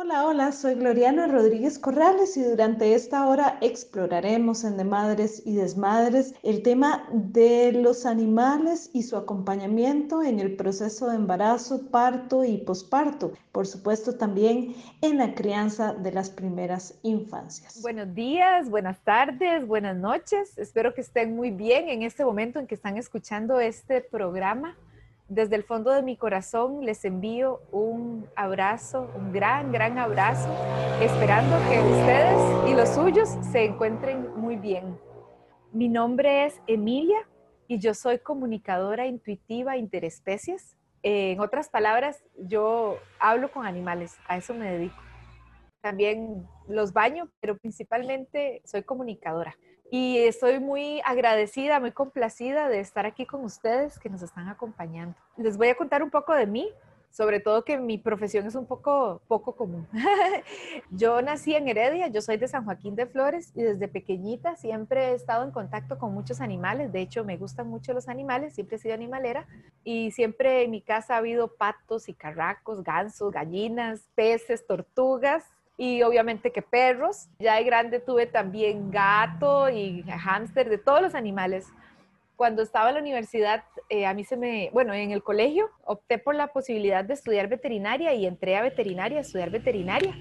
Hola, hola, soy Gloriana Rodríguez Corrales y durante esta hora exploraremos en De Madres y Desmadres el tema de los animales y su acompañamiento en el proceso de embarazo, parto y posparto. Por supuesto, también en la crianza de las primeras infancias. Buenos días, buenas tardes, buenas noches. Espero que estén muy bien en este momento en que están escuchando este programa desde el fondo de mi corazón les envío un abrazo, un gran, gran abrazo, esperando que ustedes y los suyos se encuentren muy bien. Mi nombre es Emilia y yo soy comunicadora intuitiva interespecies. En otras palabras, yo hablo con animales, a eso me dedico. También los baño, pero principalmente soy comunicadora y estoy muy agradecida, muy complacida de estar aquí con ustedes que nos están acompañando. Les voy a contar un poco de mí, sobre todo que mi profesión es un poco poco común. yo nací en Heredia, yo soy de San Joaquín de Flores y desde pequeñita siempre he estado en contacto con muchos animales, de hecho me gustan mucho los animales, siempre he sido animalera y siempre en mi casa ha habido patos y carracos, gansos, gallinas, peces, tortugas y obviamente que perros. Ya de grande tuve también gato y hámster, de todos los animales. Cuando estaba en la universidad, eh, a mí se me, bueno, en el colegio opté por la posibilidad de estudiar veterinaria y entré a veterinaria, a estudiar veterinaria.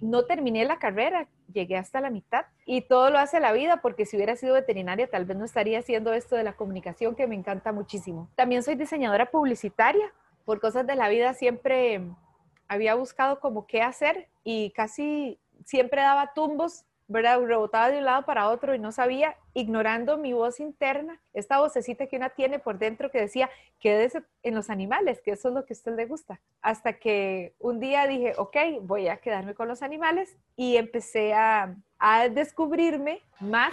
No terminé la carrera, llegué hasta la mitad y todo lo hace la vida porque si hubiera sido veterinaria tal vez no estaría haciendo esto de la comunicación que me encanta muchísimo. También soy diseñadora publicitaria. Por cosas de la vida siempre había buscado como qué hacer y casi siempre daba tumbos, ¿verdad? Rebotaba de un lado para otro y no sabía, ignorando mi voz interna, esta vocecita que una tiene por dentro que decía, quédese en los animales, que eso es lo que a usted le gusta. Hasta que un día dije, ok, voy a quedarme con los animales y empecé a, a descubrirme más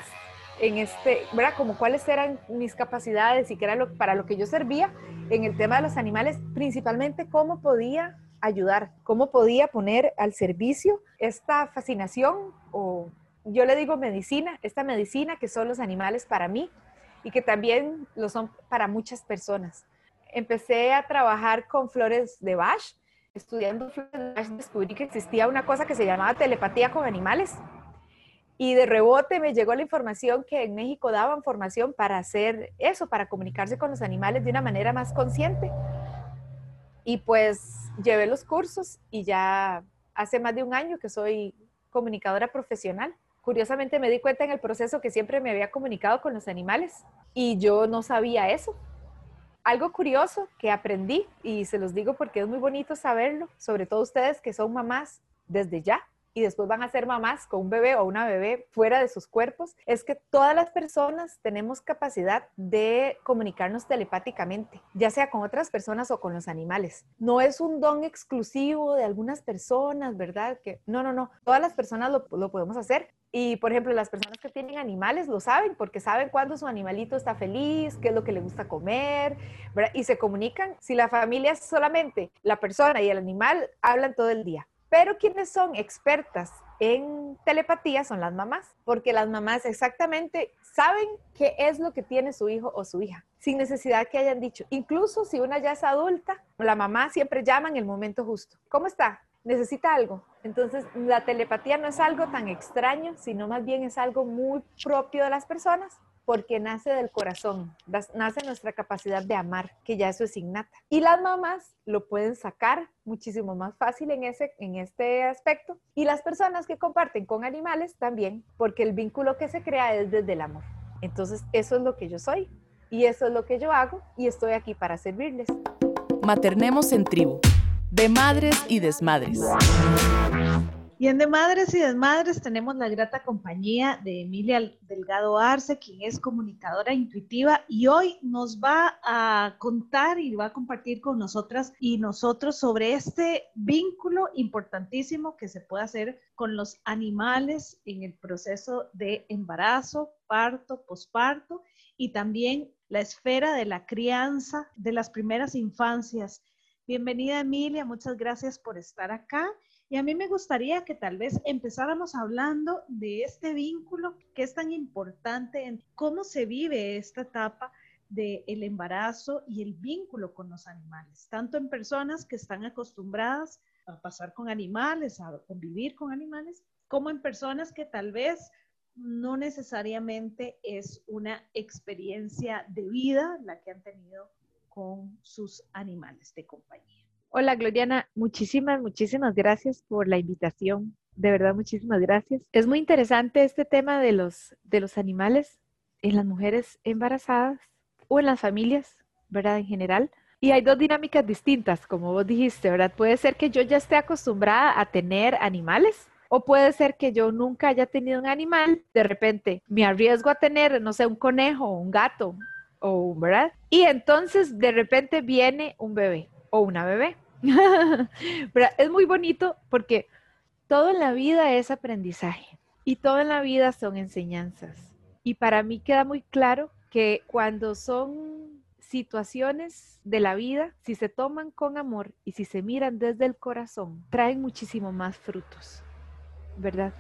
en este, ¿verdad? Como cuáles eran mis capacidades y qué era lo, para lo que yo servía en el tema de los animales, principalmente cómo podía ayudar, cómo podía poner al servicio esta fascinación o yo le digo medicina, esta medicina que son los animales para mí y que también lo son para muchas personas. Empecé a trabajar con flores de Bach, estudiando flores de Bach descubrí que existía una cosa que se llamaba telepatía con animales. Y de rebote me llegó la información que en México daban formación para hacer eso, para comunicarse con los animales de una manera más consciente. Y pues llevé los cursos y ya hace más de un año que soy comunicadora profesional. Curiosamente me di cuenta en el proceso que siempre me había comunicado con los animales y yo no sabía eso. Algo curioso que aprendí y se los digo porque es muy bonito saberlo, sobre todo ustedes que son mamás desde ya, y después van a ser mamás con un bebé o una bebé fuera de sus cuerpos, es que todas las personas tenemos capacidad de comunicarnos telepáticamente, ya sea con otras personas o con los animales. No es un don exclusivo de algunas personas, ¿verdad? Que no, no, no, todas las personas lo, lo podemos hacer. Y, por ejemplo, las personas que tienen animales lo saben porque saben cuándo su animalito está feliz, qué es lo que le gusta comer, ¿verdad? Y se comunican. Si la familia es solamente la persona y el animal, hablan todo el día. Pero quienes son expertas en telepatía son las mamás, porque las mamás exactamente saben qué es lo que tiene su hijo o su hija, sin necesidad que hayan dicho. Incluso si una ya es adulta, la mamá siempre llama en el momento justo. ¿Cómo está? ¿Necesita algo? Entonces, la telepatía no es algo tan extraño, sino más bien es algo muy propio de las personas porque nace del corazón, nace nuestra capacidad de amar, que ya eso es innata. Y las mamás lo pueden sacar muchísimo más fácil en, ese, en este aspecto. Y las personas que comparten con animales también, porque el vínculo que se crea es desde el amor. Entonces, eso es lo que yo soy y eso es lo que yo hago y estoy aquí para servirles. Maternemos en tribu, de madres y desmadres. Y en De Madres y Desmadres tenemos la grata compañía de Emilia Delgado Arce, quien es comunicadora intuitiva y hoy nos va a contar y va a compartir con nosotras y nosotros sobre este vínculo importantísimo que se puede hacer con los animales en el proceso de embarazo, parto, posparto y también la esfera de la crianza de las primeras infancias. Bienvenida Emilia, muchas gracias por estar acá. Y a mí me gustaría que tal vez empezáramos hablando de este vínculo que es tan importante en cómo se vive esta etapa del embarazo y el vínculo con los animales, tanto en personas que están acostumbradas a pasar con animales, a convivir con animales, como en personas que tal vez no necesariamente es una experiencia de vida la que han tenido con sus animales de compañía. Hola Gloriana, muchísimas, muchísimas gracias por la invitación. De verdad, muchísimas gracias. Es muy interesante este tema de los, de los animales en las mujeres embarazadas o en las familias, ¿verdad? En general. Y hay dos dinámicas distintas, como vos dijiste, ¿verdad? Puede ser que yo ya esté acostumbrada a tener animales o puede ser que yo nunca haya tenido un animal, de repente me arriesgo a tener, no sé, un conejo o un gato, o, ¿verdad? Y entonces de repente viene un bebé o una bebé. es muy bonito porque todo en la vida es aprendizaje y todo en la vida son enseñanzas. Y para mí queda muy claro que cuando son situaciones de la vida, si se toman con amor y si se miran desde el corazón, traen muchísimo más frutos. ¿verdad?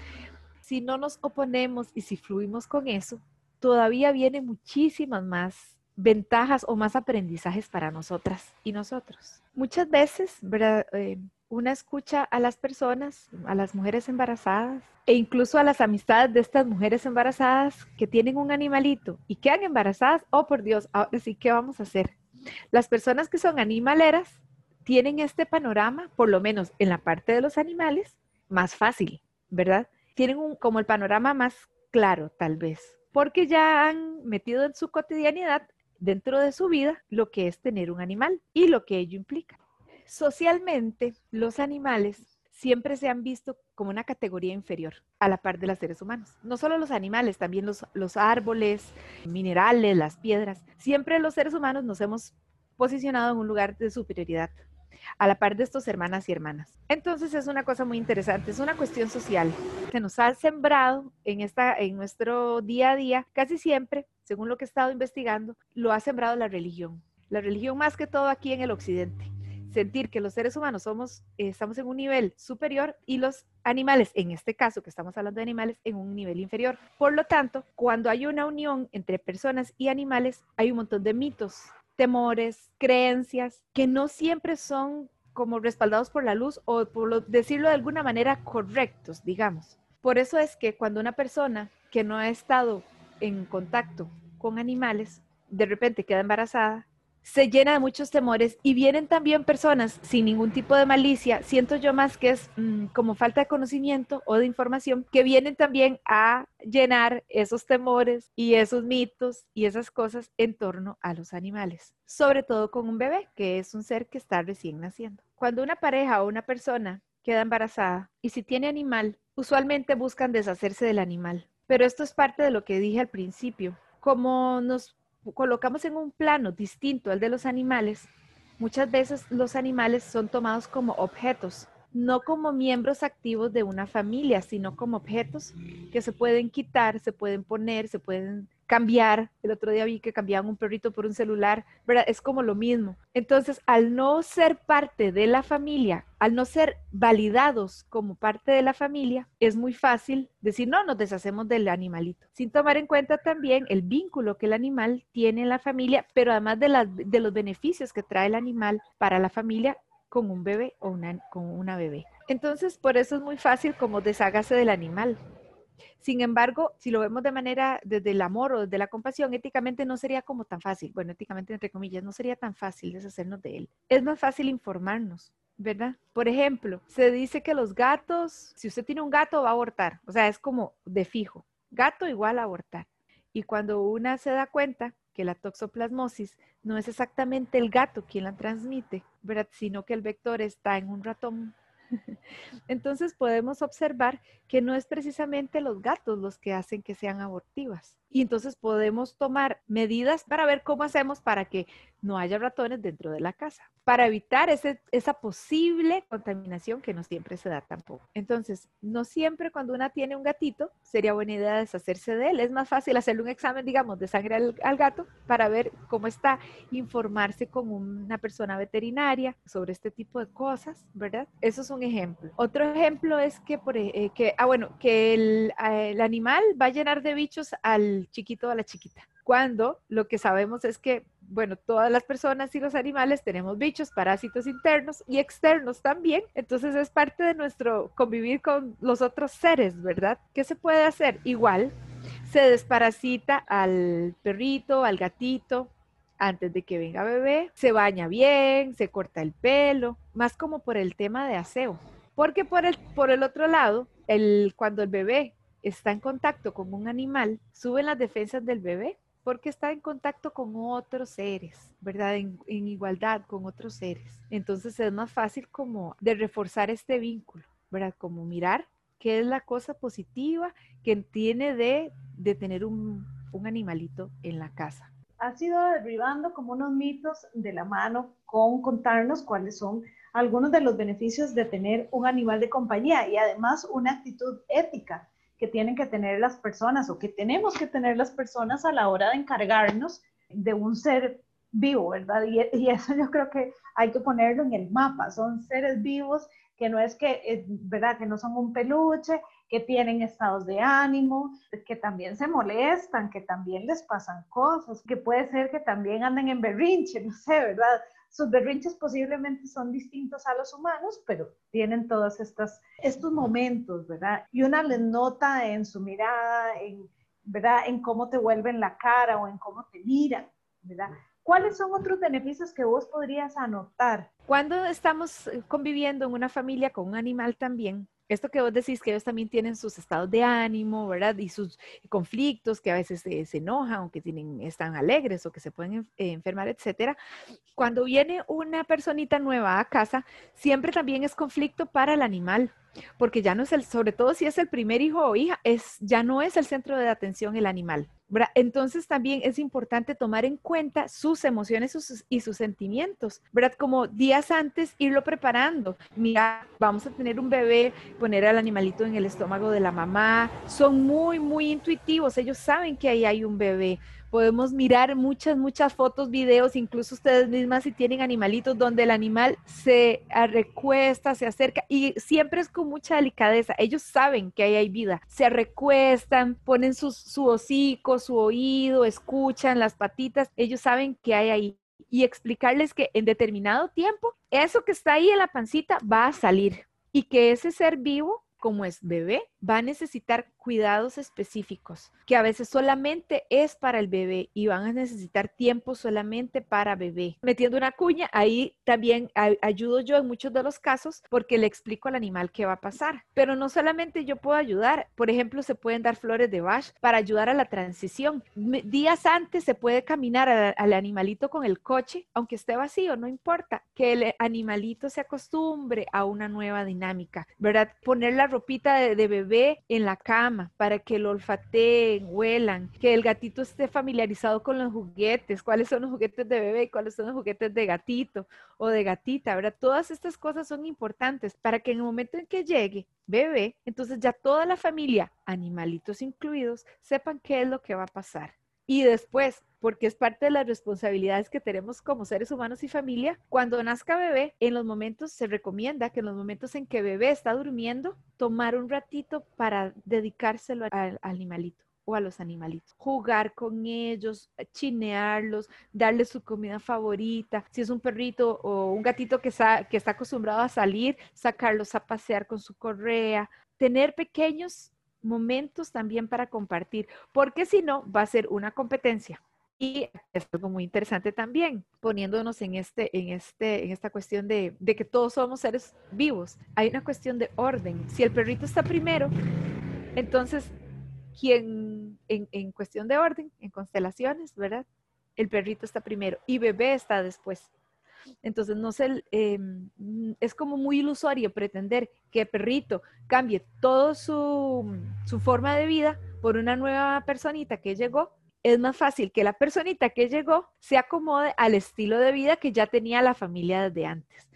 Si no nos oponemos y si fluimos con eso, todavía vienen muchísimas más ventajas o más aprendizajes para nosotras y nosotros. Muchas veces, ¿verdad? Eh, una escucha a las personas, a las mujeres embarazadas e incluso a las amistades de estas mujeres embarazadas que tienen un animalito y quedan embarazadas. Oh, por Dios, ahora sí, ¿qué vamos a hacer? Las personas que son animaleras tienen este panorama, por lo menos en la parte de los animales, más fácil. ¿verdad? Tienen un, como el panorama más claro, tal vez, porque ya han metido en su cotidianidad, dentro de su vida, lo que es tener un animal y lo que ello implica. Socialmente, los animales siempre se han visto como una categoría inferior a la par de los seres humanos. No solo los animales, también los, los árboles, minerales, las piedras. Siempre los seres humanos nos hemos posicionado en un lugar de superioridad a la par de estos hermanas y hermanas. Entonces es una cosa muy interesante, es una cuestión social que nos ha sembrado en, esta, en nuestro día a día, casi siempre, según lo que he estado investigando, lo ha sembrado la religión. La religión más que todo aquí en el occidente. Sentir que los seres humanos somos, eh, estamos en un nivel superior y los animales, en este caso que estamos hablando de animales, en un nivel inferior. Por lo tanto, cuando hay una unión entre personas y animales, hay un montón de mitos temores, creencias que no siempre son como respaldados por la luz o por decirlo de alguna manera correctos, digamos. Por eso es que cuando una persona que no ha estado en contacto con animales, de repente queda embarazada, se llena de muchos temores y vienen también personas sin ningún tipo de malicia, siento yo más que es mm, como falta de conocimiento o de información, que vienen también a llenar esos temores y esos mitos y esas cosas en torno a los animales, sobre todo con un bebé, que es un ser que está recién naciendo. Cuando una pareja o una persona queda embarazada y si tiene animal, usualmente buscan deshacerse del animal. Pero esto es parte de lo que dije al principio. Como nos colocamos en un plano distinto al de los animales, muchas veces los animales son tomados como objetos, no como miembros activos de una familia, sino como objetos que se pueden quitar, se pueden poner, se pueden cambiar. El otro día vi que cambiaban un perrito por un celular. Es como lo mismo. Entonces, al no ser parte de la familia, al no ser validados como parte de la familia, es muy fácil decir, no, nos deshacemos del animalito, sin tomar en cuenta también el vínculo que el animal tiene en la familia, pero además de, de los beneficios que trae el animal para la familia con un bebé o una, con una bebé. Entonces, por eso es muy fácil como deshagarse del animal. Sin embargo, si lo vemos de manera desde el amor o desde la compasión, éticamente no sería como tan fácil, bueno, éticamente entre comillas, no sería tan fácil deshacernos de él. Es más fácil informarnos, ¿verdad? Por ejemplo, se dice que los gatos, si usted tiene un gato, va a abortar, o sea, es como de fijo, gato igual a abortar. Y cuando una se da cuenta que la toxoplasmosis no es exactamente el gato quien la transmite, ¿verdad? Sino que el vector está en un ratón Entonces podemos observar que no es precisamente los gatos los que hacen que sean abortivas. Y entonces podemos tomar medidas para ver cómo hacemos para que no haya ratones dentro de la casa, para evitar ese, esa posible contaminación que no siempre se da tampoco. Entonces, no siempre cuando una tiene un gatito sería buena idea deshacerse de él. Es más fácil hacerle un examen, digamos, de sangre al, gato para ver cómo está, informarse con una persona veterinaria sobre este tipo de cosas, ¿verdad? Eso es un ejemplo. Otro ejemplo es que, por, eh, que ah, bueno, que el, eh, el animal va a llenar de bichos al chiquito a la chiquita cuando lo que sabemos es que bueno, todas las personas y los animales tenemos bichos, parásitos internos y externos también. Entonces es parte de nuestro convivir con los otros seres, ¿verdad? ¿Qué se puede hacer? Igual, se desparasita al perrito, al gatito, antes de que venga bebé, se baña bien, se corta el pelo, más como por el tema de aseo. Porque por el, por el otro lado, el, cuando el bebé está en contacto con un animal, suben las defensas del bebé porque está en contacto con otros seres, ¿verdad? En, igualdad con otros seres. Entonces es más fácil como de reforzar este vínculo, ¿verdad? Como mirar qué es la cosa positiva que tiene de, de tener un, un animalito en la casa. Ha sido derribando como unos mitos de la mano con contarnos cuáles son algunos de los beneficios de tener un animal de compañía y además una actitud ética que tienen que tener las personas o que tenemos que tener las personas a la hora de encargarnos de un ser vivo, ¿verdad? Y, eso yo creo que hay que ponerlo en el mapa. Son seres vivos que no es que, eh, ¿verdad? Que no son un peluche, que tienen estados de ánimo, que también se molestan, que también les pasan cosas, que puede ser que también anden en berrinche, no sé, ¿verdad? Sus berrinches posiblemente son distintos a los humanos, pero tienen todos estas, estos momentos, ¿verdad? Y una les nota en su mirada, en, ¿verdad? En cómo te vuelven la cara o en cómo te miran, ¿verdad? ¿Cuáles son otros beneficios que vos podrías anotar? Cuando estamos conviviendo en una familia con un animal también, esto que vos decís que ellos también tienen sus estados de ánimo, ¿verdad? Y sus conflictos, que a veces se, enojan o que tienen, están alegres o que se pueden enfermar, etcétera. Cuando viene una personita nueva a casa, siempre también es conflicto para el animal, porque ya no es el, sobre todo si es el primer hijo o hija, es, ya no es el centro de atención el animal. Entonces también es importante tomar en cuenta sus emociones y sus sentimientos, ¿verdad? Como días antes irlo preparando. Mira, vamos a tener un bebé, poner al animalito en el estómago de la mamá. Son muy, muy intuitivos. Ellos saben que ahí hay un bebé podemos mirar muchas, muchas fotos, videos, incluso ustedes mismas si tienen animalitos donde el animal se recuesta, se acerca y siempre es con mucha delicadeza. Ellos saben que ahí hay vida. Se recuestan, ponen su, su hocico, su oído, escuchan las patitas. Ellos saben que hay ahí y explicarles que en determinado tiempo eso que está ahí en la pancita va a salir y que ese ser vivo como es bebé, va a necesitar cuidados específicos, que a veces solamente es para el bebé y van a necesitar tiempo solamente para bebé. Metiendo una cuña, ahí también ayudo yo en muchos de los casos porque le explico al animal qué va a pasar. Pero no solamente yo puedo ayudar, por ejemplo, se pueden dar flores de Bach para ayudar a la transición. Días antes se puede caminar al, animalito con el coche, aunque esté vacío, no importa, que el animalito se acostumbre a una nueva dinámica, ¿verdad? Poner la ropita de, bebé en la cama para que lo olfateen, huelan, que el gatito esté familiarizado con los juguetes, cuáles son los juguetes de bebé cuáles son los juguetes de gatito o de gatita, ¿verdad? Todas estas cosas son importantes para que en el momento en que llegue bebé, entonces ya toda la familia, animalitos incluidos, sepan qué es lo que va a pasar. Y después, porque es parte de las responsabilidades que tenemos como seres humanos y familia, cuando nazca bebé, en los momentos se recomienda que en los momentos en que bebé está durmiendo, tomar un ratito para dedicárselo al animalito o a los animalitos. Jugar con ellos, chinearlos, darles su comida favorita. Si es un perrito o un gatito que, que está acostumbrado a salir, sacarlos a pasear con su correa. Tener pequeños momentos también para compartir, porque si no, va a ser una competencia. Y es algo muy interesante también, poniéndonos en, este, en, este, en esta cuestión de, de que todos somos seres vivos. Hay una cuestión de orden. Si el perrito está primero, entonces, quien en, en cuestión de orden, en constelaciones, ¿verdad? El perrito está primero y bebé está después. Entonces, no em, es como muy ilusorio pretender que perrito cambie toda su, su forma de vida por una nueva personita que llegó. Es más fácil que la personita que llegó se acomode al estilo de vida que ya tenía la familia desde antes.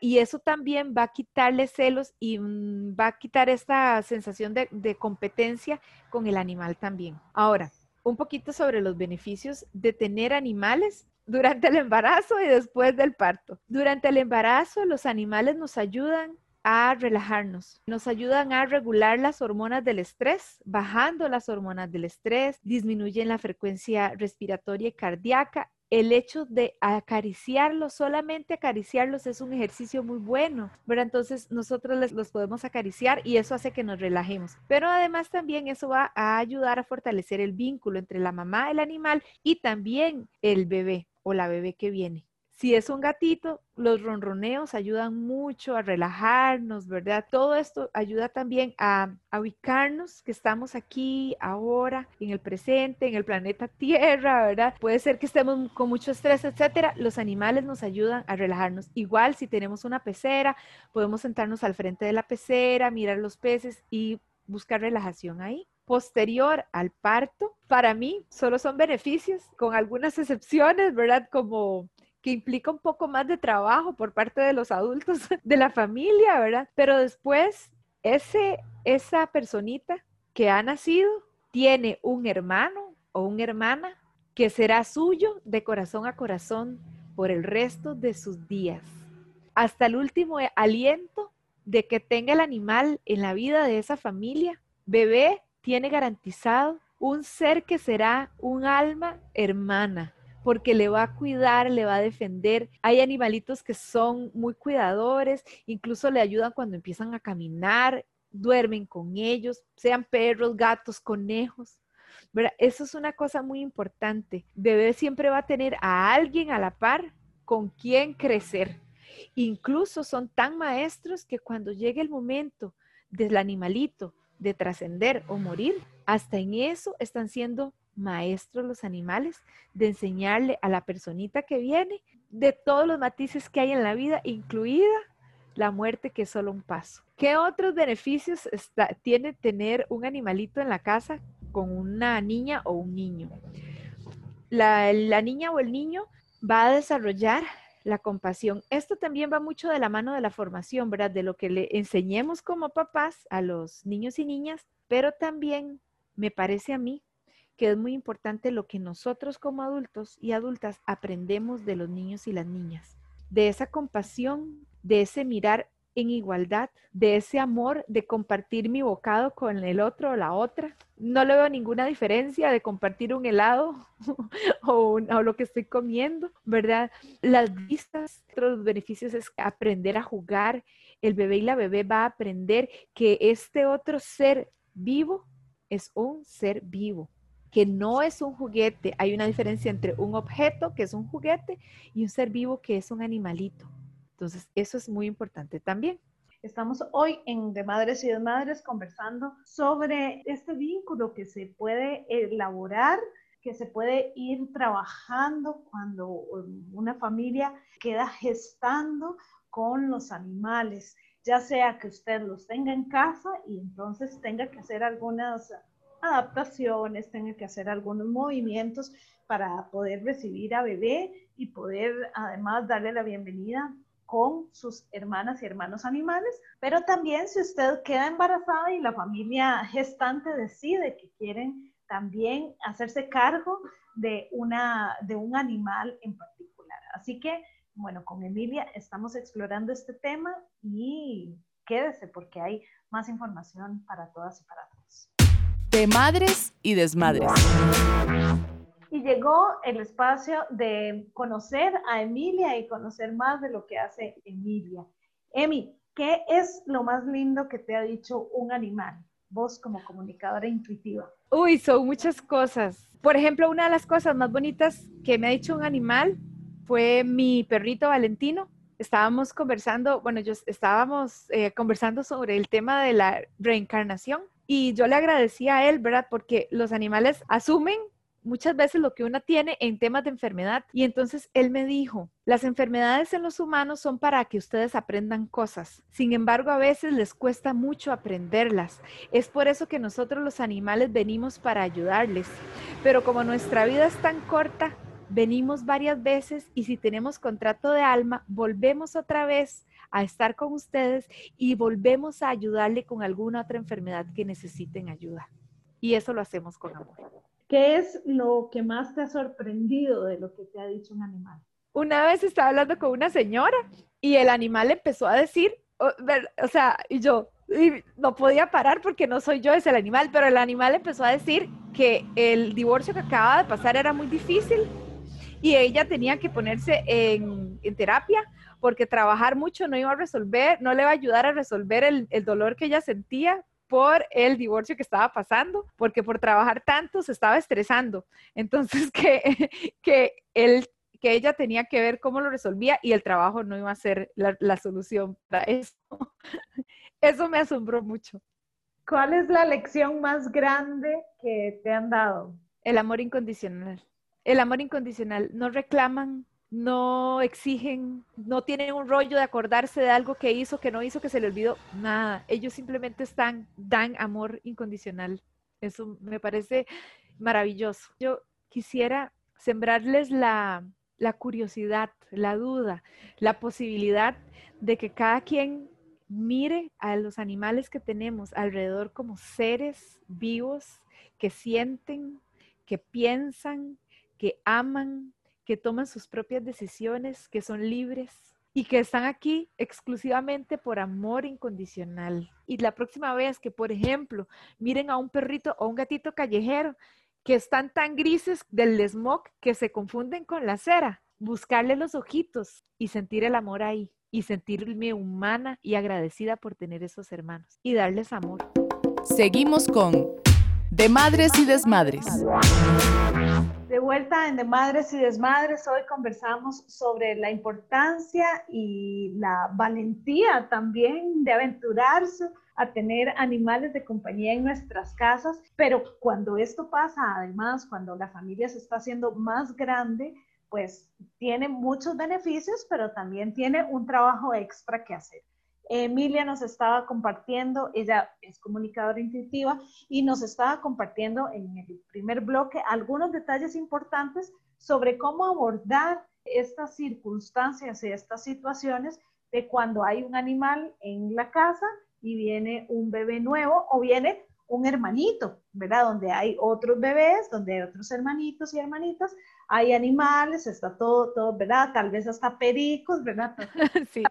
Y eso también va a quitarle celos y mm, va a quitar esta sensación de, de competencia con el animal también. Ahora, un poquito sobre los beneficios de tener animales durante el embarazo y después del parto. Durante el embarazo, los animales nos ayudan a relajarnos, nos ayudan a regular las hormonas del estrés, bajando las hormonas del estrés, disminuyen la frecuencia respiratoria y cardíaca el hecho de acariciarlos, solamente acariciarlos es un ejercicio muy bueno, ¿verdad? Entonces nosotros les, los podemos acariciar y eso hace que nos relajemos. Pero además también eso va a ayudar a fortalecer el vínculo entre la mamá, el animal y también el bebé o la bebé que viene. Si es un gatito, los ronroneos ayudan mucho a relajarnos, ¿verdad? Todo esto ayuda también a, ubicarnos que estamos aquí, ahora, en el presente, en el planeta Tierra, ¿verdad? Puede ser que estemos con mucho estrés, etcétera. Los animales nos ayudan a relajarnos. Igual si tenemos una pecera, podemos sentarnos al frente de la pecera, mirar los peces y buscar relajación ahí posterior al parto, para mí solo son beneficios, con algunas excepciones, ¿verdad? Como que implica un poco más de trabajo por parte de los adultos de la familia, ¿verdad? Pero después, ese, esa personita que ha nacido tiene un hermano o una hermana que será suyo de corazón a corazón por el resto de sus días, hasta el último aliento de que tenga el animal en la vida de esa familia. Bebé tiene garantizado un ser que será un alma hermana, porque le va a cuidar, le va a defender. Hay animalitos que son muy cuidadores, incluso le ayudan cuando empiezan a caminar, duermen con ellos, sean perros, gatos, conejos. Eso es una cosa muy importante. Bebé siempre va a tener a alguien a la par con quien crecer. Incluso son tan maestros que cuando llegue el momento del animalito de trascender o morir, hasta en eso están siendo maestros los animales, de enseñarle a la personita que viene de todos los matices que hay en la vida, incluida la muerte que es solo un paso. ¿Qué otros beneficios tiene tener un animalito en la casa con una niña o un niño? La, la niña o el niño va a desarrollar la compasión. Esto también va mucho de la mano de la formación, ¿verdad? De lo que le enseñemos como papás a los niños y niñas, pero también me parece a mí que es muy importante lo que nosotros como adultos y adultas aprendemos de los niños y las niñas, de esa compasión, de ese mirar en igualdad, de ese amor de compartir mi bocado con el otro o la otra. No le veo ninguna diferencia de compartir un helado o, lo que estoy comiendo, ¿verdad? Las vistas, otros beneficios es aprender a jugar. El bebé y la bebé va a aprender que este otro ser vivo es un ser vivo que no es un juguete. Hay una diferencia entre un objeto, que es un juguete, y un ser vivo, que es un animalito. Entonces, eso es muy importante también. Estamos hoy en De Madres y Desmadres conversando sobre este vínculo que se puede elaborar, que se puede ir trabajando cuando una familia queda gestando con los animales, ya sea que usted los tenga en casa y entonces tenga que hacer algunas adaptaciones, tenga que hacer algunos movimientos para poder recibir a bebé y poder además darle la bienvenida con sus hermanas y hermanos animales, pero también si usted queda embarazada y la familia gestante decide que quieren también hacerse cargo de, una, de un animal en particular. Así que, bueno, con Emilia estamos explorando este tema y quédese porque hay más información para todas y para todos de madres y desmadres. Y llegó el espacio de conocer a Emilia y conocer más de lo que hace Emilia. Emi, ¿qué es lo más lindo que te ha dicho un animal? Vos como comunicadora intuitiva. Uy, son muchas cosas. Por ejemplo, una de las cosas más bonitas que me ha dicho un animal fue mi perrito Valentino. Estábamos conversando, bueno, yo estábamos eh, conversando sobre el tema de la reencarnación y yo le agradecía a él, ¿verdad? Porque los animales asumen muchas veces lo que uno tiene en temas de enfermedad. Y entonces él me dijo, las enfermedades en los humanos son para que ustedes aprendan cosas. Sin embargo, a veces les cuesta mucho aprenderlas. Es por eso que nosotros los animales venimos para ayudarles. Pero como nuestra vida es tan corta, venimos varias veces y si tenemos contrato de alma, volvemos otra vez a estar con ustedes y volvemos a ayudarle con alguna otra enfermedad que necesiten ayuda. Y eso lo hacemos con amor. ¿Qué es lo que más te ha sorprendido de lo que te ha dicho un animal? Una vez estaba hablando con una señora y el animal empezó a decir, o, sea, y yo no podía parar porque no soy yo, es el animal, pero el animal empezó a decir que el divorcio que acaba de pasar era muy difícil y ella tenía que ponerse en, terapia porque trabajar mucho no iba a resolver, no le iba a ayudar a resolver el, el dolor que ella sentía por el divorcio que estaba pasando, porque por trabajar tanto se estaba estresando. Entonces, que, que, él, que ella tenía que ver cómo lo resolvía y el trabajo no iba a ser la, la solución para eso. Eso me asombró mucho. ¿Cuál es la lección más grande que te han dado? El amor incondicional. El amor incondicional. No reclaman, no exigen, no tienen un rollo de acordarse de algo que hizo, que no hizo, que se le olvidó. Nada. Ellos simplemente están, dan amor incondicional. Eso me parece maravilloso. Yo quisiera sembrarles la, la curiosidad, la duda, la posibilidad de que cada quien mire a los animales que tenemos alrededor como seres vivos que sienten, que piensan, que aman, que toman sus propias decisiones, que son libres y que están aquí exclusivamente por amor incondicional. Y la próxima vez que, por ejemplo, miren a un perrito o un gatito callejero que están tan grises del smog que se confunden con la cera, buscarle los ojitos y sentir el amor ahí y sentirme humana y agradecida por tener esos hermanos y darles amor. Seguimos con De Madres y Desmadres. De vuelta en De Madres y Desmadres, hoy conversamos sobre la importancia y la valentía también de aventurarse a tener animales de compañía en nuestras casas, pero cuando esto pasa, además, cuando la familia se está haciendo más grande, pues tiene muchos beneficios, pero también tiene un trabajo extra que hacer. Emilia nos estaba compartiendo, ella es comunicadora intuitiva y nos estaba compartiendo en el primer bloque algunos detalles importantes sobre cómo abordar estas circunstancias y estas situaciones de cuando hay un animal en la casa y viene un bebé nuevo o viene un hermanito, ¿verdad? Donde hay otros bebés, donde hay otros hermanitos y hermanitas, hay animales, está todo, todo, ¿verdad? Tal vez hasta pericos, ¿verdad? Sí.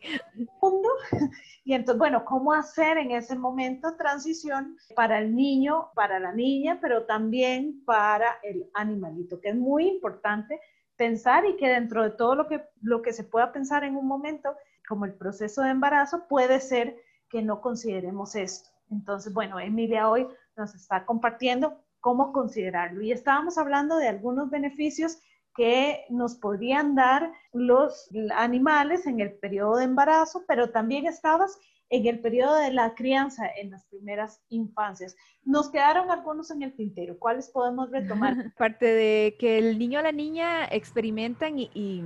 Y entonces, bueno, ¿cómo hacer en ese momento transición para el niño, para la niña, pero también para el animalito, que es muy importante pensar y que dentro de todo lo que, lo que se pueda pensar en un momento, como el proceso de embarazo, puede ser que no consideremos esto. Entonces, bueno, Emilia hoy nos está compartiendo cómo considerarlo. Y estábamos hablando de algunos beneficios que nos podrían dar los animales en el periodo de embarazo, pero también estabas en el periodo de la crianza, en las primeras infancias. Nos quedaron algunos en el tintero. ¿Cuáles podemos retomar? Parte de que el niño o la niña experimentan y y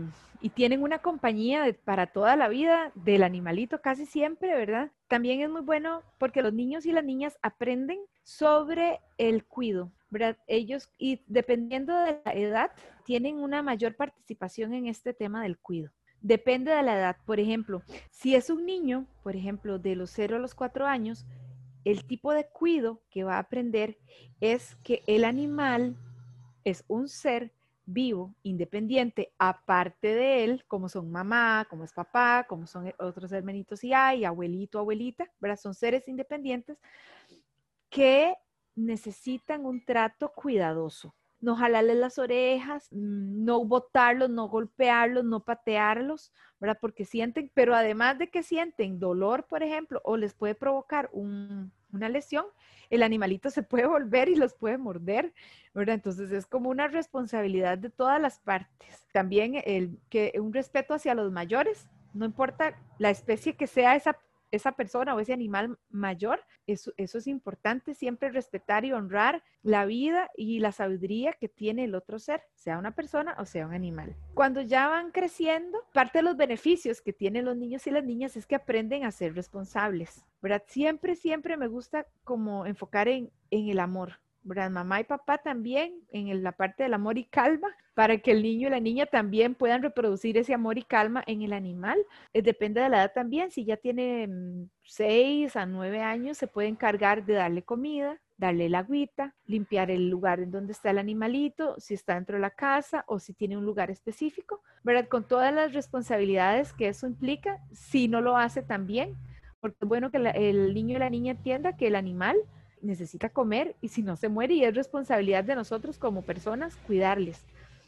tienen una compañía para toda la vida del animalito casi siempre, ¿verdad? También es muy bueno porque los niños y las niñas aprenden sobre el cuido, ¿verdad? Ellos, y dependiendo de la edad, tienen una mayor participación en este tema del cuido. Depende de la edad. Por ejemplo, si es un niño, por ejemplo, de los 0 a los 4 años, el tipo de cuido que va a aprender es que el animal es un ser vivo, independiente, aparte de él, como son mamá, como es papá, como son otros hermanitos y hay, abuelito, abuelita, ¿verdad? Son seres independientes que necesitan un trato cuidadoso. No jalarles las orejas, mm, no botarlos, no golpearlos, no patearlos, ¿verdad? Porque sienten, pero además de que sienten dolor, por ejemplo, o les puede provocar una lesión, el animalito se puede volver y los puede morder, ¿verdad? Entonces es como una responsabilidad de todas las partes. También el que un respeto hacia los mayores, no importa la especie que sea esa esa persona o ese animal mayor, eso, eso es importante siempre respetar y honrar la vida y la sabiduría que tiene el otro ser, sea una persona o sea un animal. Cuando ya van creciendo, parte de los beneficios que tienen los niños y las niñas es que aprenden a ser responsables, ¿verdad? Siempre, siempre me gusta como enfocar en, en el amor, Mamá y papá también en la parte del amor y calma, para que el niño y la niña también puedan reproducir ese amor y calma en el animal. Eh, depende de la edad también, si ya tiene 6 mm, a 9 años, se puede encargar de darle comida, darle la agüita, limpiar el lugar en donde está el animalito, si está dentro de la casa o si tiene un lugar específico, ¿verdad? Con todas las responsabilidades que eso implica, si no lo hace también, porque es bueno que el niño y la niña entienda que el animal necesita comer y si no se muere y es responsabilidad de nosotros como personas cuidarles.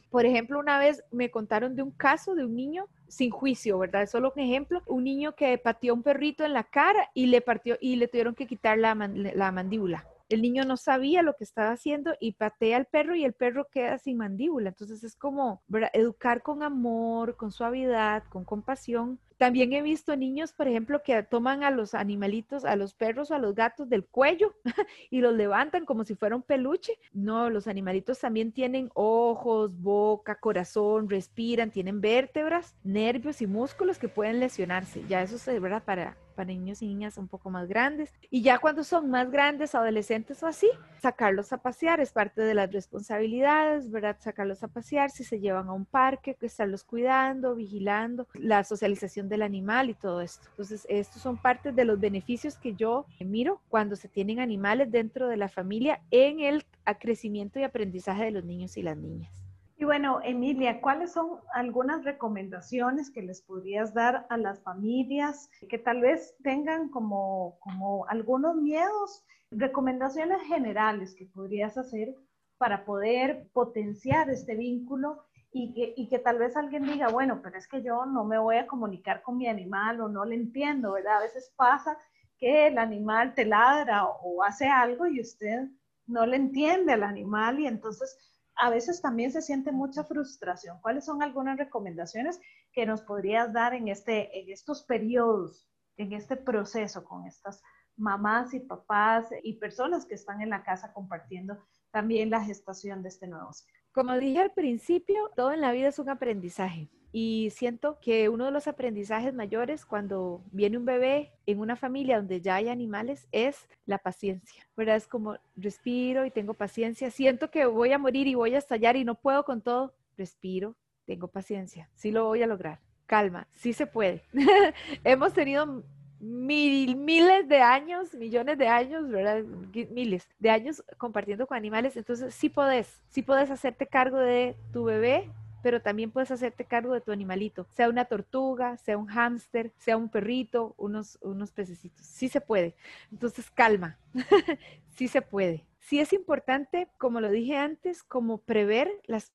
Por ejemplo, una vez me contaron de un caso de un niño sin juicio, ¿verdad? Solo un ejemplo, un niño que pateó a un perrito en la cara y le partió y le tuvieron que quitar la, la mandíbula el niño no sabía lo que estaba haciendo y patea al perro y el perro queda sin mandíbula. Entonces es como educar con amor, con suavidad, con compasión. También he visto niños, por ejemplo, que toman a los animalitos, a los perros o a los gatos del cuello y los levantan como si fuera un peluche. No, los animalitos también tienen ojos, boca, corazón, respiran, tienen vértebras, nervios y músculos que pueden lesionarse. Ya eso se ¿verdad? para para niños y niñas un poco más grandes. Y ya cuando son más grandes, adolescentes o así, sacarlos a pasear es parte de las responsabilidades, ¿verdad? Sacarlos a pasear si se llevan a un parque, estarlos cuidando, vigilando, la socialización del animal y todo esto. Entonces, estos son parte de los beneficios que yo miro cuando se tienen animales dentro de la familia en el crecimiento y aprendizaje de los niños y las niñas. Y bueno, Emilia, ¿cuáles son algunas recomendaciones que les podrías dar a las familias que tal vez tengan como, como algunos miedos? Recomendaciones generales que podrías hacer para poder potenciar este vínculo y que, y que tal vez alguien diga, bueno, pero es que yo no me voy a comunicar con mi animal o no le entiendo, ¿verdad? A veces pasa que el animal te ladra o hace algo y usted no le entiende al animal y entonces a veces también se siente mucha frustración. ¿Cuáles son algunas recomendaciones que nos podrías dar en, este, en estos periodos, en este proceso con estas mamás y papás y personas que están en la casa compartiendo también la gestación de este nuevo ser? Como dije al principio, todo en la vida es un aprendizaje. Y siento que uno de los aprendizajes mayores cuando viene un bebé en una familia donde ya hay animales es la paciencia, ¿verdad? Es como respiro y tengo paciencia. Siento que voy a morir y voy a estallar y no puedo con todo. Respiro, tengo paciencia. Sí lo voy a lograr. Calma, sí se puede. Hemos tenido mil, miles de años, millones de años, ¿verdad? Miles de años compartiendo con animales. Entonces, sí podés, sí podés hacerte cargo de tu bebé pero también puedes hacerte cargo de tu animalito, sea una tortuga, sea un hámster, sea un perrito, unos, unos pececitos. Sí se puede. Entonces, calma, sí se puede. Sí es importante, como lo dije antes, como prever las,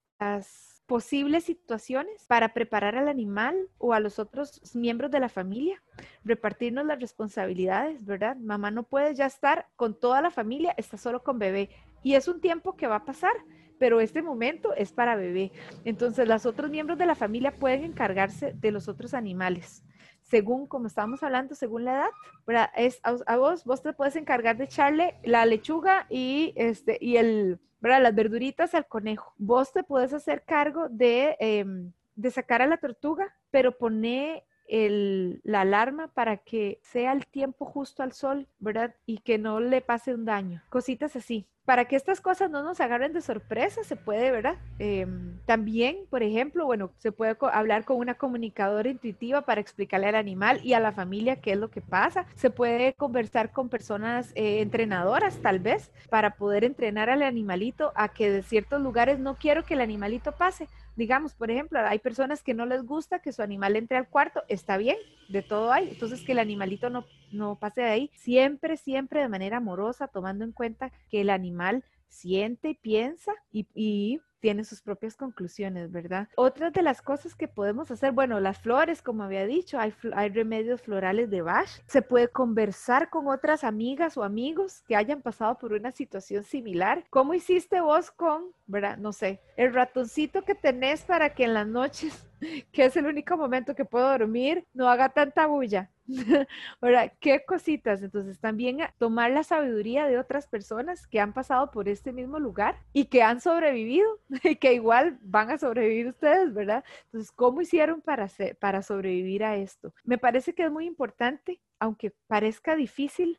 posibles situaciones para preparar al animal o a los otros miembros de la familia, repartirnos las responsabilidades, ¿verdad? Mamá no puede ya estar con toda la familia, está solo con bebé. Y es un tiempo que va a pasar pero este momento es para bebé. Entonces, los otros miembros de la familia pueden encargarse de los otros animales. Según, como estábamos hablando, según la edad, ¿verdad? Es, a, vos, vos te puedes encargar de echarle la lechuga y, este, y el, las verduritas al conejo. Vos te puedes hacer cargo de, em, de sacar a la tortuga, pero pone el, la alarma para que sea el tiempo justo al sol, ¿verdad? Y que no le pase un daño. Cositas así para que estas cosas no nos agarren de sorpresa, se puede, ¿verdad? Em, también, por ejemplo, bueno, se puede hablar con una comunicadora intuitiva para explicarle al animal y a la familia qué es lo que pasa. Se puede conversar con personas eh, entrenadoras, tal vez, para poder entrenar al animalito a que de ciertos lugares no quiero que el animalito pase. Digamos, por ejemplo, hay personas que no les gusta que su animal entre al cuarto, está bien, de todo hay. Entonces, que el animalito no, no pase de ahí, siempre, siempre de manera amorosa, tomando en cuenta que el animal siente y piensa y, tiene sus propias conclusiones, ¿verdad? Otras de las cosas que podemos hacer, bueno, las flores, como había dicho, hay, hay remedios florales de Bach. Se puede conversar con otras amigas o amigos que hayan pasado por una situación similar. ¿Cómo hiciste vos con, verdad? No sé, el ratoncito que tenés para que en las noches que es el único momento que puedo dormir, no haga tanta bulla. Ahora, ¿qué cositas? Entonces, también tomar la sabiduría de otras personas que han pasado por este mismo lugar y que han sobrevivido y que igual van a sobrevivir ustedes, ¿verdad? Entonces, ¿cómo hicieron para, para sobrevivir a esto? Me parece que es muy importante, aunque parezca difícil,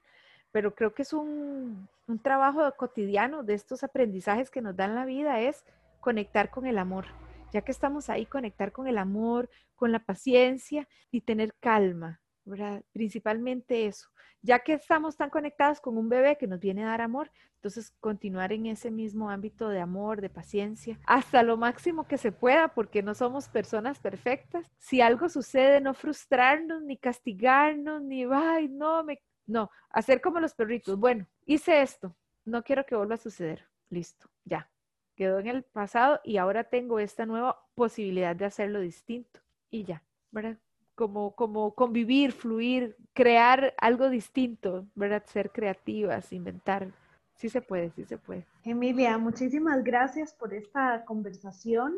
pero creo que es un, un trabajo cotidiano de estos aprendizajes que nos dan la vida, es conectar con el amor ya que estamos ahí, conectar con el amor, con la paciencia y tener calma, ¿verdad? Principalmente eso. Ya que estamos tan conectados con un bebé que nos viene a dar amor, entonces continuar en ese mismo ámbito de amor, de paciencia, hasta lo máximo que se pueda, porque no somos personas perfectas. Si algo sucede, no frustrarnos, ni castigarnos, ni, ay, no, me... No, hacer como los perritos. Bueno, hice esto, no quiero que vuelva a suceder. Listo, ya, quedó en el pasado y ahora tengo esta nueva posibilidad de hacerlo distinto. Y ya, ¿verdad? Como, como convivir, fluir, crear algo distinto, ¿verdad? Ser creativas, inventar. Sí se puede, sí se puede. Emilia, muchísimas gracias por esta conversación.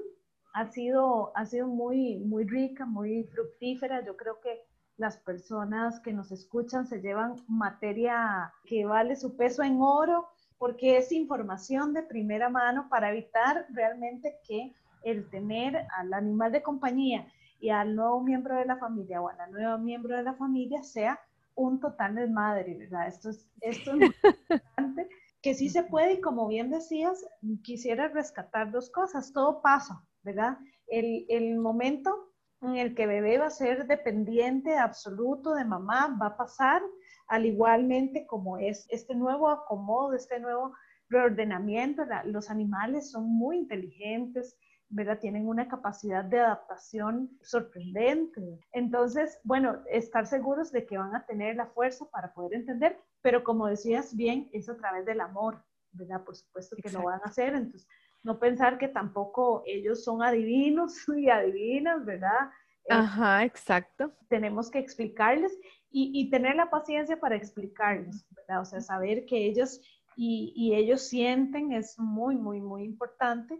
Ha sido, ha sido muy, muy rica, muy fructífera. Yo creo que las personas que nos escuchan se llevan materia que vale su peso en oro porque es información de primera mano para evitar realmente que el tener al animal de compañía y al nuevo miembro de la familia o a la nueva miembro de la familia sea un total desmadre, ¿verdad? Esto es, esto es importante, que sí se puede y como bien decías, quisiera rescatar dos cosas, todo pasa, ¿verdad? El, el momento en el que bebé va a ser dependiente absoluto de mamá va a pasar, al igualmente como es este nuevo acomodo, este nuevo reordenamiento, los animales son muy inteligentes, ¿verdad? Tienen una capacidad de adaptación sorprendente. Entonces, bueno, estar seguros de que van a tener la fuerza para poder entender, pero como decías bien, es a través del amor, ¿verdad? Por supuesto que lo van a hacer, entonces no pensar que tampoco ellos son adivinos y adivinas, ¿verdad? Ajá, exacto. Tenemos que explicarles y, tener la paciencia para explicarles, ¿verdad? O sea, saber que ellos y, y ellos sienten es muy, muy, muy importante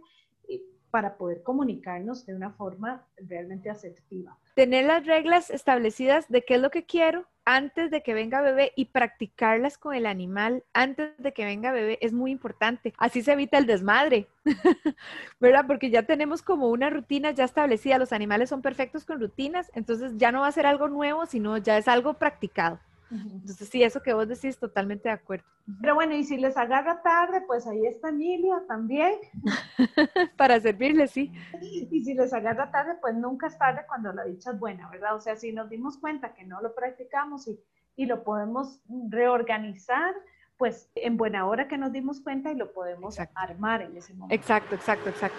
para poder comunicarnos de una forma realmente asertiva. Tener las reglas establecidas de qué es lo que quiero antes de que venga bebé y practicarlas con el animal antes de que venga bebé es muy importante. Así se evita el desmadre, ¿verdad? Porque ya tenemos como una rutina ya establecida. Los animales son perfectos con rutinas, entonces ya no va a ser algo nuevo, sino ya es algo practicado. Entonces, sí, eso que vos decís, totalmente de acuerdo. Pero bueno, y si les agarra tarde, pues ahí está Emilia también. Para servirles, sí. Y si les agarra tarde, pues nunca es tarde cuando la dicha es buena, ¿verdad? O sea, si nos dimos cuenta que no lo practicamos y, y lo podemos reorganizar, pues en buena hora que nos dimos cuenta y lo podemos armar en ese momento. Exacto, exacto, exacto.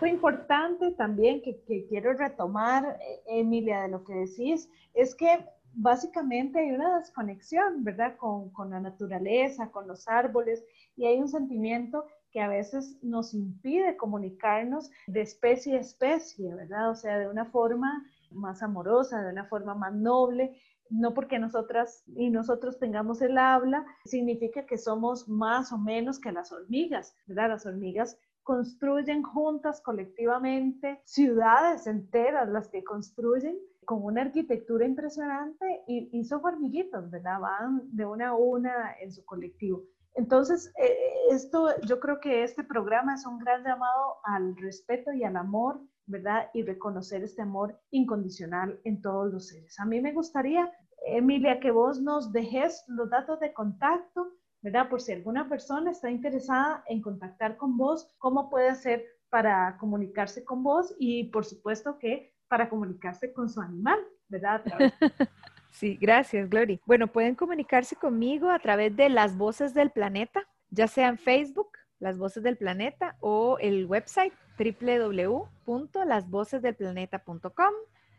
Lo importante también que, que quiero retomar, eh, Emilia, de lo que decís, es que básicamente hay una desconexión, ¿verdad? Con, con, la naturaleza, con los árboles, y hay un sentimiento que a veces nos impide comunicarnos de especie a especie, ¿verdad? O sea, de una forma más amorosa, de una forma más noble. No porque nosotras y nosotros tengamos el habla, significa que somos más o menos que las hormigas, ¿verdad? Las hormigas construyen juntas colectivamente ciudades enteras, las que construyen con una arquitectura impresionante y, y son hormiguitos, ¿verdad? Van de una a una en su colectivo. Entonces, eh, esto, yo creo que este programa es un gran llamado al respeto y al amor, ¿verdad? Y reconocer este amor incondicional en todos los seres. A mí me gustaría, Emilia, que vos nos dejes los datos de contacto, ¿verdad? Por si alguna persona está interesada en contactar con vos, cómo puede hacer para comunicarse con vos y por supuesto que para comunicarse con su animal, ¿verdad? Sí, gracias, Glory. Bueno, pueden comunicarse conmigo a través de Las Voces del Planeta, ya sea en Facebook, Las Voces del Planeta, o el website www.lasvocesdelplaneta.com,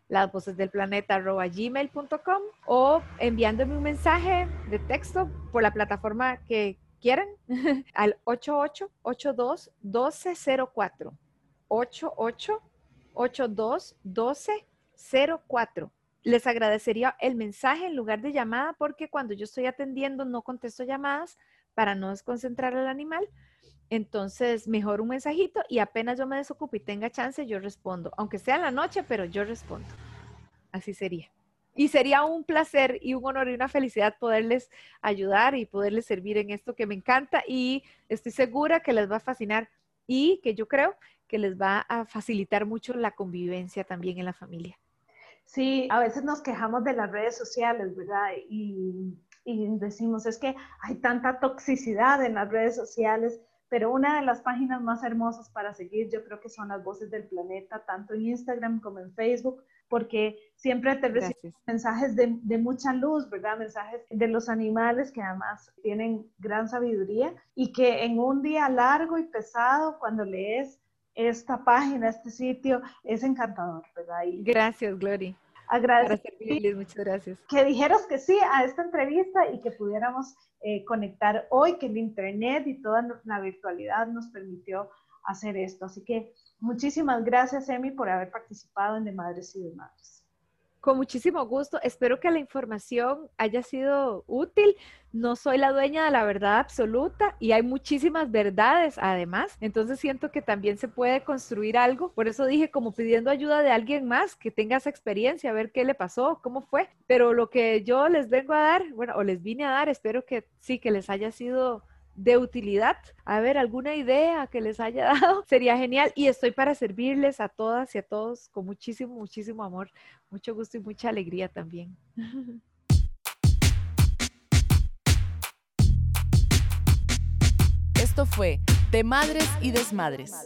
lasvocesdelplaneta.gmail.com o enviándome un mensaje de texto por la plataforma que quieran al 8882 1204 88 821204. Les agradecería el mensaje en lugar de llamada porque cuando yo estoy atendiendo no contesto llamadas para no desconcentrar al animal. Entonces, mejor un mensajito y apenas yo me desocupe y tenga chance, yo respondo. Aunque sea en la noche, pero yo respondo. Así sería. Y sería un placer y un honor y una felicidad poderles ayudar y poderles servir en esto que me encanta y estoy segura que les va a fascinar y que yo creo que les va a facilitar mucho la convivencia también en la familia. Sí, a veces nos quejamos de las redes sociales, ¿verdad? Y, decimos, es que hay tanta toxicidad en las redes sociales, pero una de las páginas más hermosas para seguir yo creo que son las voces del planeta, tanto en Instagram como en Facebook, porque siempre te reciben mensajes de, de, mucha luz, ¿verdad? Mensajes de los animales que además tienen gran sabiduría y que en un día largo y pesado, cuando lees esta página, este sitio, es encantador, ¿verdad? gracias, Glory. Agradecer. muchas gracias. Que dijeras que sí a esta entrevista y que pudiéramos eh, conectar hoy, que el Internet y toda la virtualidad nos permitió hacer esto. Así que muchísimas gracias, Emi, por haber participado en De Madres y de Madres. Con muchísimo gusto. Espero que la información haya sido útil. No soy la dueña de la verdad absoluta y hay muchísimas verdades además. Entonces siento que también se puede construir algo. Por eso dije como pidiendo ayuda de alguien más que tenga esa experiencia, a ver qué le pasó, cómo fue. Pero lo que yo les vengo a dar, bueno, o les vine a dar, espero que sí, que les haya sido de utilidad. A ver, alguna idea que les haya dado, sería genial. Y estoy para servirles a todas y a todos con muchísimo, muchísimo amor, mucho gusto y mucha alegría también. Esto fue De Madres y Desmadres.